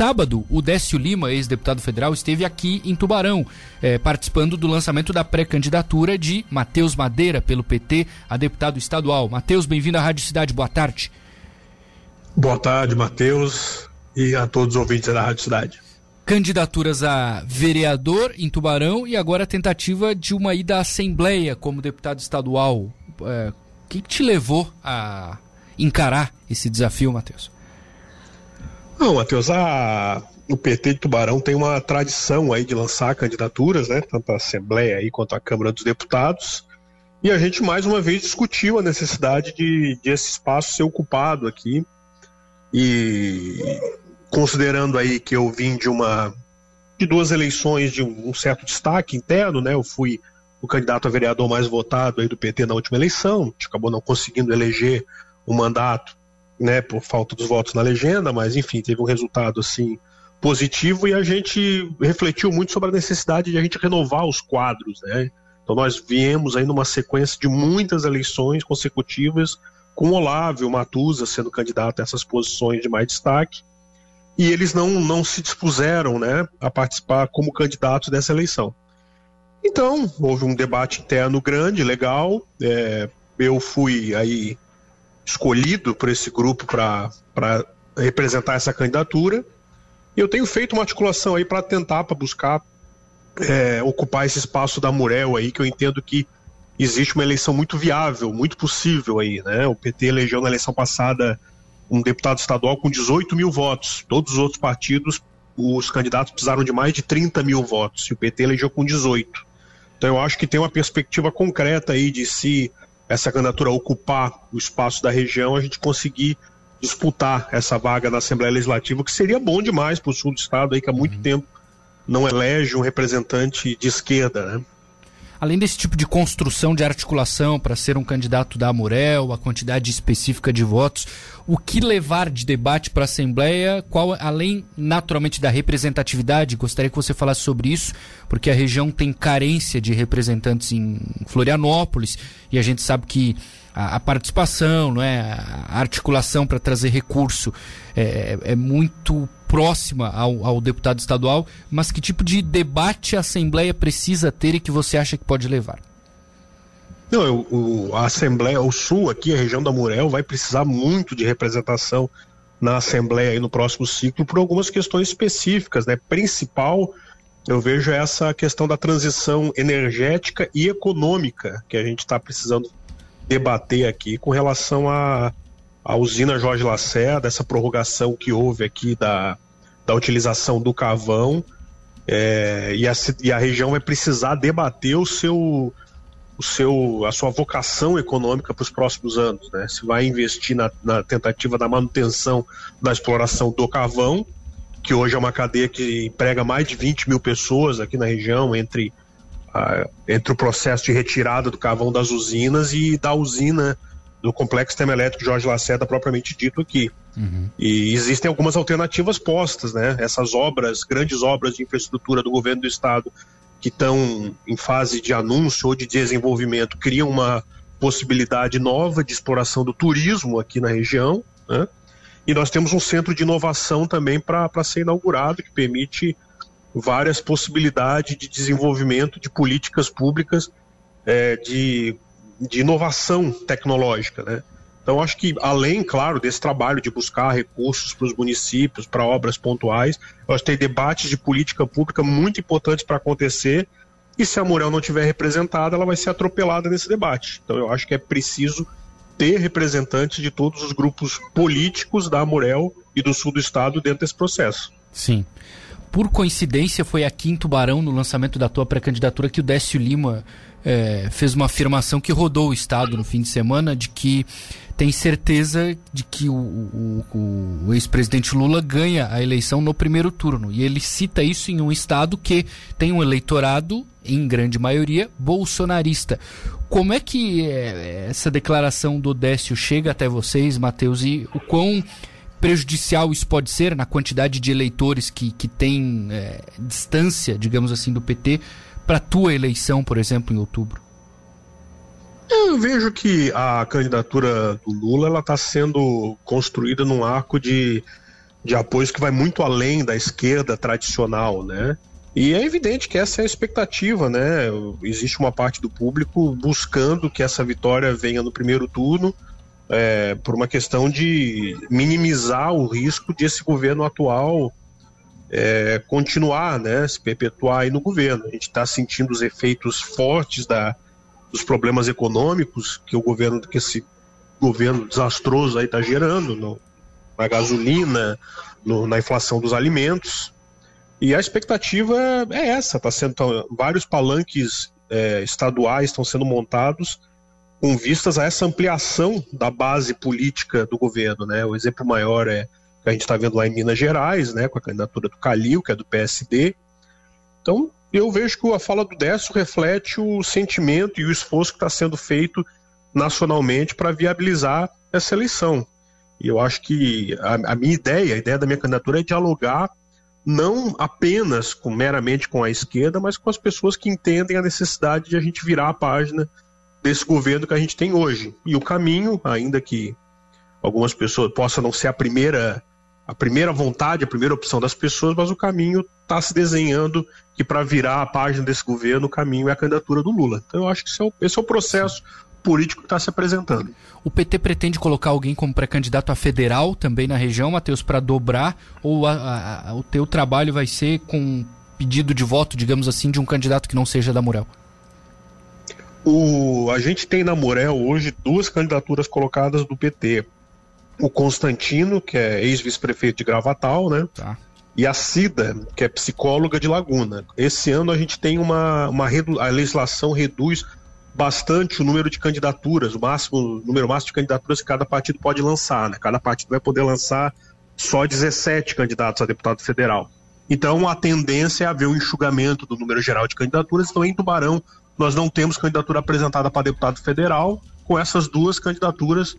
sábado, o Décio Lima, ex-deputado federal, esteve aqui em Tubarão, é, participando do lançamento da pré-candidatura de Matheus Madeira pelo PT a deputado estadual. Matheus, bem-vindo à Rádio Cidade, boa tarde. Boa tarde, Matheus, e a todos os ouvintes da Rádio Cidade. Candidaturas a vereador em Tubarão e agora a tentativa de uma ida à Assembleia como deputado estadual. O que te levou a encarar esse desafio, Matheus? Não, Matheus, a... o PT de Tubarão tem uma tradição aí de lançar candidaturas, né? Tanto a Assembleia aí quanto a Câmara dos Deputados. E a gente mais uma vez discutiu a necessidade de, de esse espaço ser ocupado aqui. E considerando aí que eu vim de uma de duas eleições de um, certo destaque interno, né? Eu fui o candidato a vereador mais votado aí do PT na última eleição, a gente acabou não conseguindo eleger o mandato né, por falta dos votos na legenda, mas enfim, teve um resultado assim positivo e a gente refletiu muito sobre a necessidade de a gente renovar os quadros, né? Então nós viemos aí numa sequência de muitas eleições consecutivas com Olávio Matusa sendo candidato a essas posições de mais destaque e eles não, não se dispuseram né, a participar como candidatos dessa eleição. Então, houve um debate interno grande, legal. É, eu fui aí escolhido por esse grupo para representar essa candidatura. E eu tenho feito uma articulação aí para tentar, para buscar é, ocupar esse espaço da Murel aí, que eu entendo que existe uma eleição muito viável, muito possível aí, né? O PT elegeu na eleição passada um deputado estadual com 18 mil votos. Todos os outros partidos, os candidatos precisaram de mais de 30 mil votos, e o PT elegeu com 18. Então eu acho que tem uma perspectiva concreta aí de se essa candidatura ocupar o espaço da região, a gente conseguir disputar essa vaga na Assembleia Legislativa, que seria bom demais para o sul do estado aí que há muito uhum. tempo não elege um representante de esquerda, né? Além desse tipo de construção de articulação para ser um candidato da Amurel, a quantidade específica de votos, o que levar de debate para a Assembleia, qual, além naturalmente da representatividade, gostaria que você falasse sobre isso, porque a região tem carência de representantes em Florianópolis e a gente sabe que a, a participação, não é, a articulação para trazer recurso é, é muito próxima ao, ao, deputado estadual, mas que tipo de debate a Assembleia precisa ter e que você acha que pode levar? Não, eu, o, a Assembleia, o Sul aqui, a região da Murel, vai precisar muito de representação na Assembleia aí no próximo ciclo por algumas questões específicas, né? Principal, eu vejo essa questão da transição energética e econômica que a gente está precisando debater aqui com relação a a usina Jorge Lacerda, essa prorrogação que houve aqui da, da utilização do carvão, é, e, a, e a região vai precisar debater o seu, o seu, a sua vocação econômica para os próximos anos, né? Se vai investir na, na, tentativa da manutenção da exploração do carvão, que hoje é uma cadeia que emprega mais de 20 mil pessoas aqui na região, entre, a, entre o processo de retirada do carvão das usinas e da usina do complexo termoelétrico Jorge Lacerda propriamente dito aqui. Uhum. E existem algumas alternativas postas, né? Essas obras, grandes obras de infraestrutura do governo do estado que estão em fase de anúncio ou de desenvolvimento criam uma possibilidade nova de exploração do turismo aqui na região, né? E nós temos um centro de inovação também para ser inaugurado, que permite várias possibilidades de desenvolvimento de políticas públicas é, de de inovação tecnológica, né? Então, acho que, além, claro, desse trabalho de buscar recursos para os municípios, para obras pontuais, acho que tem debates de política pública muito importantes para acontecer. E se a Murel não estiver representada, ela vai ser atropelada nesse debate. Então, eu acho que é preciso ter representantes de todos os grupos políticos da Murel e do sul do estado dentro desse processo. Sim. Por coincidência, foi aqui em Tubarão, no lançamento da tua pré-candidatura, que o Décio Lima é, fez uma afirmação que rodou o Estado no fim de semana de que tem certeza de que o, o, o ex-presidente Lula ganha a eleição no primeiro turno. E ele cita isso em um Estado que tem um eleitorado, em grande maioria, bolsonarista. Como é que é, essa declaração do Décio chega até vocês, Matheus, e o quão prejudicial isso pode ser na quantidade de eleitores que, que tem é, distância, digamos assim, do PT? Para tua eleição, por exemplo, em outubro? Eu vejo que a candidatura do Lula ela está sendo construída num arco de, de apoios que vai muito além da esquerda tradicional, né? E é evidente que essa é a expectativa, né? Existe uma parte do público buscando que essa vitória venha no primeiro turno, é, por uma questão de minimizar o risco de esse governo atual é, continuar, né, se perpetuar aí no governo. A gente está sentindo os efeitos fortes da, dos problemas econômicos que o governo, que esse governo desastroso aí está gerando no, na gasolina, no, na inflação dos alimentos. E a expectativa é essa, tá sendo tá, vários palanques é, estaduais estão sendo montados com vistas a essa ampliação da base política do governo, né? O exemplo maior é que a gente está vendo lá em Minas Gerais, né, com a candidatura do Calil, que é do PSD. Então, eu vejo que a fala do Décio reflete o sentimento e o esforço que está sendo feito nacionalmente para viabilizar essa eleição. E eu acho que a, a, minha ideia, a ideia da minha candidatura é dialogar não apenas com, meramente com a esquerda, mas com as pessoas que entendem a necessidade de a gente virar a página desse governo que a gente tem hoje. E o caminho, ainda que algumas pessoas possa não ser a primeira a primeira vontade, a primeira opção das pessoas, mas o caminho está se desenhando que para virar a página desse governo, o caminho é a candidatura do Lula. Então eu acho que esse é o, esse é o processo político que está se apresentando. O PT pretende colocar alguém como pré-candidato a federal também na região, Matheus, para dobrar? Ou a, a, o teu trabalho vai ser com pedido de voto, digamos assim, de um candidato que não seja da Murel? O, a gente tem na Murel hoje duas candidaturas colocadas do PT o Constantino, que é ex-vice-prefeito de Gravatal, né? Tá. E a Cida, que é psicóloga de Laguna. Esse ano a gente tem uma, uma a legislação reduz bastante o número de candidaturas, o máximo, o número máximo de candidaturas que cada partido pode lançar, né? Cada partido vai poder lançar só 17 candidatos a deputado federal. Então a tendência é haver um enxugamento do número geral de candidaturas. Então em Tubarão nós não temos candidatura apresentada para deputado federal, com essas duas candidaturas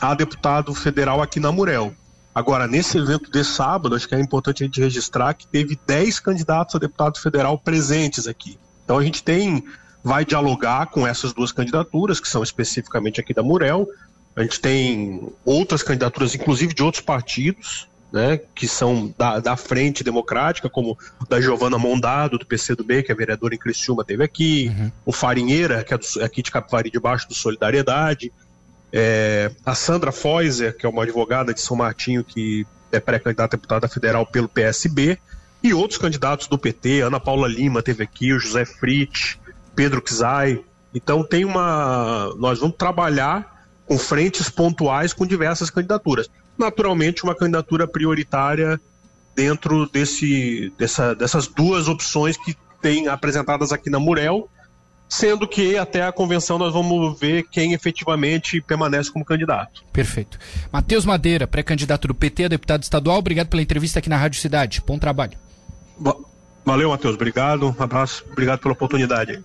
a deputado federal aqui na Murel. Agora, nesse evento de sábado, acho que é importante a gente registrar que teve 10 candidatos a deputado federal presentes aqui. Então a gente tem, vai dialogar com essas duas candidaturas, que são especificamente aqui da Murel. A gente tem outras candidaturas, inclusive de outros partidos, né, que são da, da Frente Democrática, como da Giovana Mondado, do PCdoB, que é vereadora em Criciúma, teve aqui, uhum. o Farinheira, que é do, aqui de Capivari de Baixo, do Solidariedade, é, a Sandra Foiser, que é uma advogada de São Martinho, que é pré-candidata a deputada federal pelo PSB, e outros candidatos do PT, Ana Paula Lima teve aqui, o José Fritz, Pedro Kzai. Então tem uma. Nós vamos trabalhar com frentes pontuais com diversas candidaturas. Naturalmente, uma candidatura prioritária dentro desse, dessa, dessas duas opções que tem apresentadas aqui na Murel sendo que até a convenção nós vamos ver quem efetivamente permanece como candidato. Perfeito. Matheus Madeira, pré-candidato do PT a deputado estadual, obrigado pela entrevista aqui na Rádio Cidade. Bom trabalho. Valeu, Matheus. Obrigado. Um abraço. Obrigado pela oportunidade.